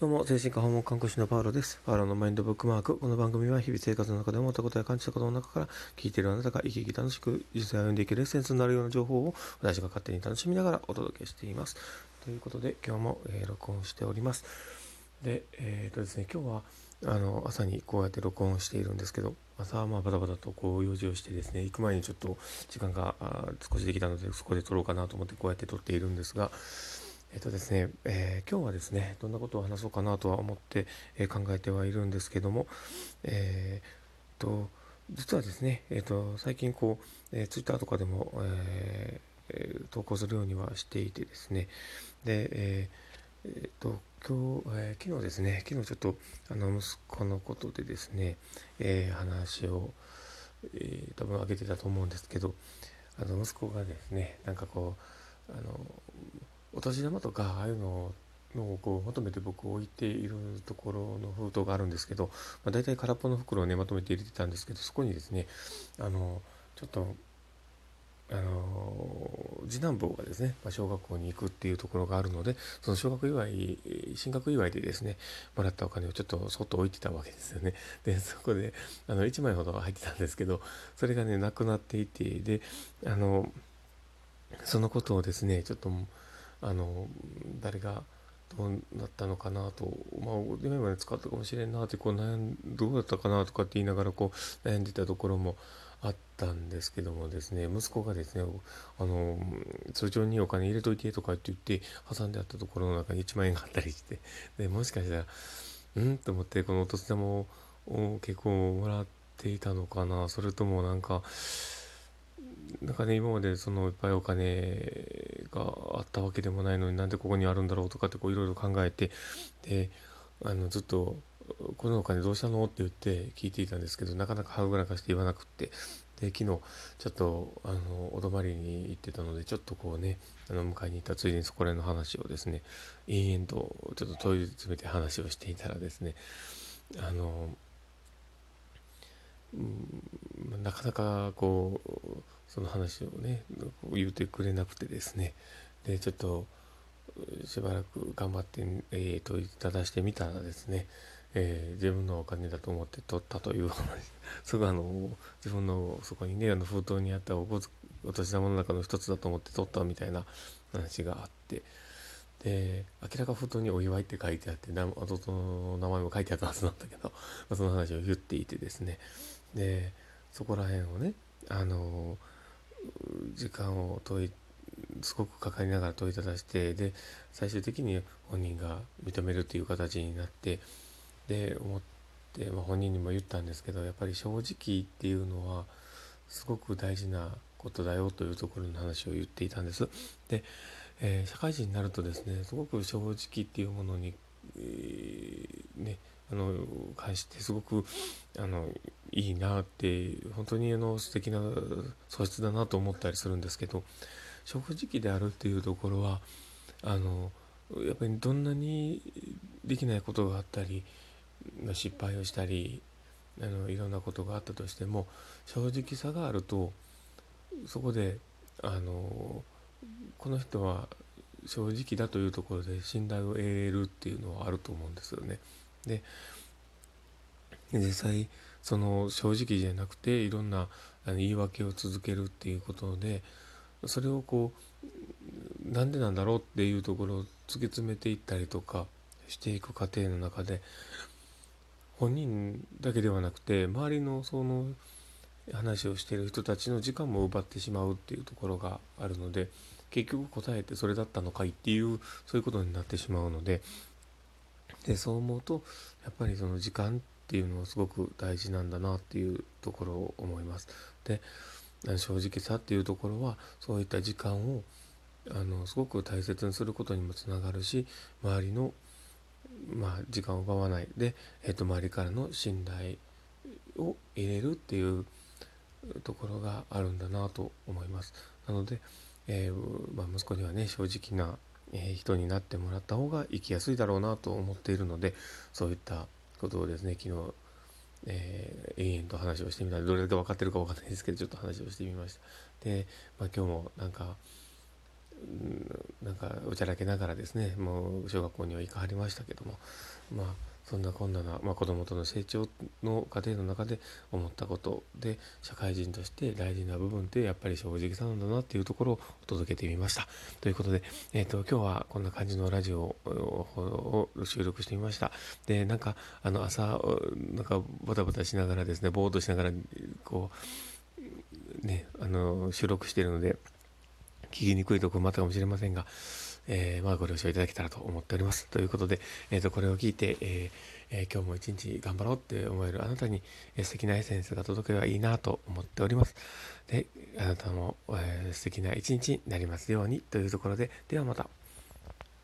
どうも、精神科訪問看護師のパウロです。パウロのマインドブックマーク。この番組は日々生活の中で思ったことや感じたことの中から聞いているあなたが生き生き楽しく実際を読んでいけるエッセンスになるような情報を私が勝手に楽しみながらお届けしています。ということで、今日も、えー、録音しております。で、えっ、とですね、今日はあの朝にこうやって録音しているんですけど、朝はまあバタバタとこう用事をしてですね、行く前にちょっと時間が少しできたので、そこで撮ろうかなと思ってこうやって撮っているんですが、えっとですね、えー、今日はですね、どんなことを話そうかなとは思って、えー、考えてはいるんですけども、えー、と、実はですね、えっ、と、最近こう、えー、ツイッターとかでも、えー、投稿するようにはしていてですね、で、えー、えっと、今日、えー、昨日ですね、昨日ちょっと、あの、息子のことでですね、えー、話を、えー、多分あげてたと思うんですけど、あの、息子がですね、なんかこう、あの、お年玉とかああいうのをこうまとめて僕置いているところの封筒があるんですけど、まあ、大体空っぽの袋をねまとめて入れてたんですけどそこにですねあのちょっとあの次男坊がですね、まあ、小学校に行くっていうところがあるのでその小学祝い進学祝いでですねもらったお金をちょっとそっと置いてたわけですよね。でそこであの1枚ほど入ってたんですけどそれがねなくなっていてであのそのことをですねちょっとあの誰がどうなったのかなと、まあ、今まで使ったかもしれんなってこう悩んどうだったかなとかって言いながらこう悩んでたところもあったんですけどもですね息子がですねあの通帳にお金入れといてとかって言って挟んであったところの中に1万円があったりしてでもしかしたらうん？と思ってこのお年玉を結構もらっていたのかなそれともなんかなんかね今までそのいっぱいお金があったわけでもないのになんでここにあるんだろうとかっていろいろ考えてであのずっと「このお金どうしたの?」って言って聞いていたんですけどなかなかはぐらかして言わなくってで昨日ちょっとあのお泊まりに行ってたのでちょっとこうねあの迎えに行ったついでにそこら辺の話をですね延々とちょっと問い詰めて話をしていたらですねあのうんなかなかこうその話をね言うてくれなくてですね。でちょっとしばらく頑張って、えー、問いただしてみたらですね、えー、自分のお金だと思って取ったという話。すぐあの自分のそこにねあの封筒にあったおお年玉の中の一つだと思って取ったみたいな話があって。で明らか封筒に「お祝い」って書いてあって弟の名前も書いてあったはずなんだけど、まあ、その話を言っていてですね。でそこら辺をねあの時間を問いすごくかかりながら問いただしてで最終的に本人が認めるという形になってで思って、まあ、本人にも言ったんですけどやっぱり正直っていうのはすごく大事なことだよというところの話を言っていたんです。で、えー、社会人になるとですねすごく正直っていうものに、えー、ねあの関してすごくあのいいなって本当にあの素敵な素質だなと思ったりするんですけど正直であるっていうところはあのやっぱりどんなにできないことがあったり失敗をしたりあのいろんなことがあったとしても正直さがあるとそこであのこの人は正直だというところで信頼を得るっていうのはあると思うんですよね。で実際その正直じゃなくていろんな言い訳を続けるっていうことでそれをこうなんでなんだろうっていうところを突き詰めていったりとかしていく過程の中で本人だけではなくて周りのその話をしてる人たちの時間も奪ってしまうっていうところがあるので結局答えてそれだったのかいっていうそういうことになってしまうのででそう思うとやっぱりその時間ってていうのはすごく大事なんだなっていうところを思います。で正直さっていうところはそういった時間をあのすごく大切にすることにもつながるし周りの、まあ、時間を奪わないで、えー、と周りからの信頼を入れるっていうところがあるんだなと思います。なので、えー、まあ、息子にはね正直なえ人になってもらった方が生きやすいだろうなと思っているのでそういったことをですね昨日、えー、延々と話をしてみたどれだけ分かってるか分かんないですけどちょっと話をしてみました。で、まあ、今日もなんかなんかおちゃらけながらですねもう小学校には行かはりましたけどもまあそんなこんな、まあ、子供との成長の過程の中で思ったことで社会人として大事な部分ってやっぱり正直さなんだなっていうところをお届けてみました。ということで、えーと、今日はこんな感じのラジオを収録してみました。でなんかあの朝なんかバタバタしながらですねぼーっとしながらこうねあの収録しているので聞きにくいところもあったかもしれませんがえー、まあ、ご了承いただけたらと思っております。ということで、えー、とこれを聞いて、えー、今日も一日頑張ろうって思えるあなたに、え素敵なエッセンスが届けばいいなと思っております。で、あなたも、え素敵な一日になりますようにというところで、ではまた。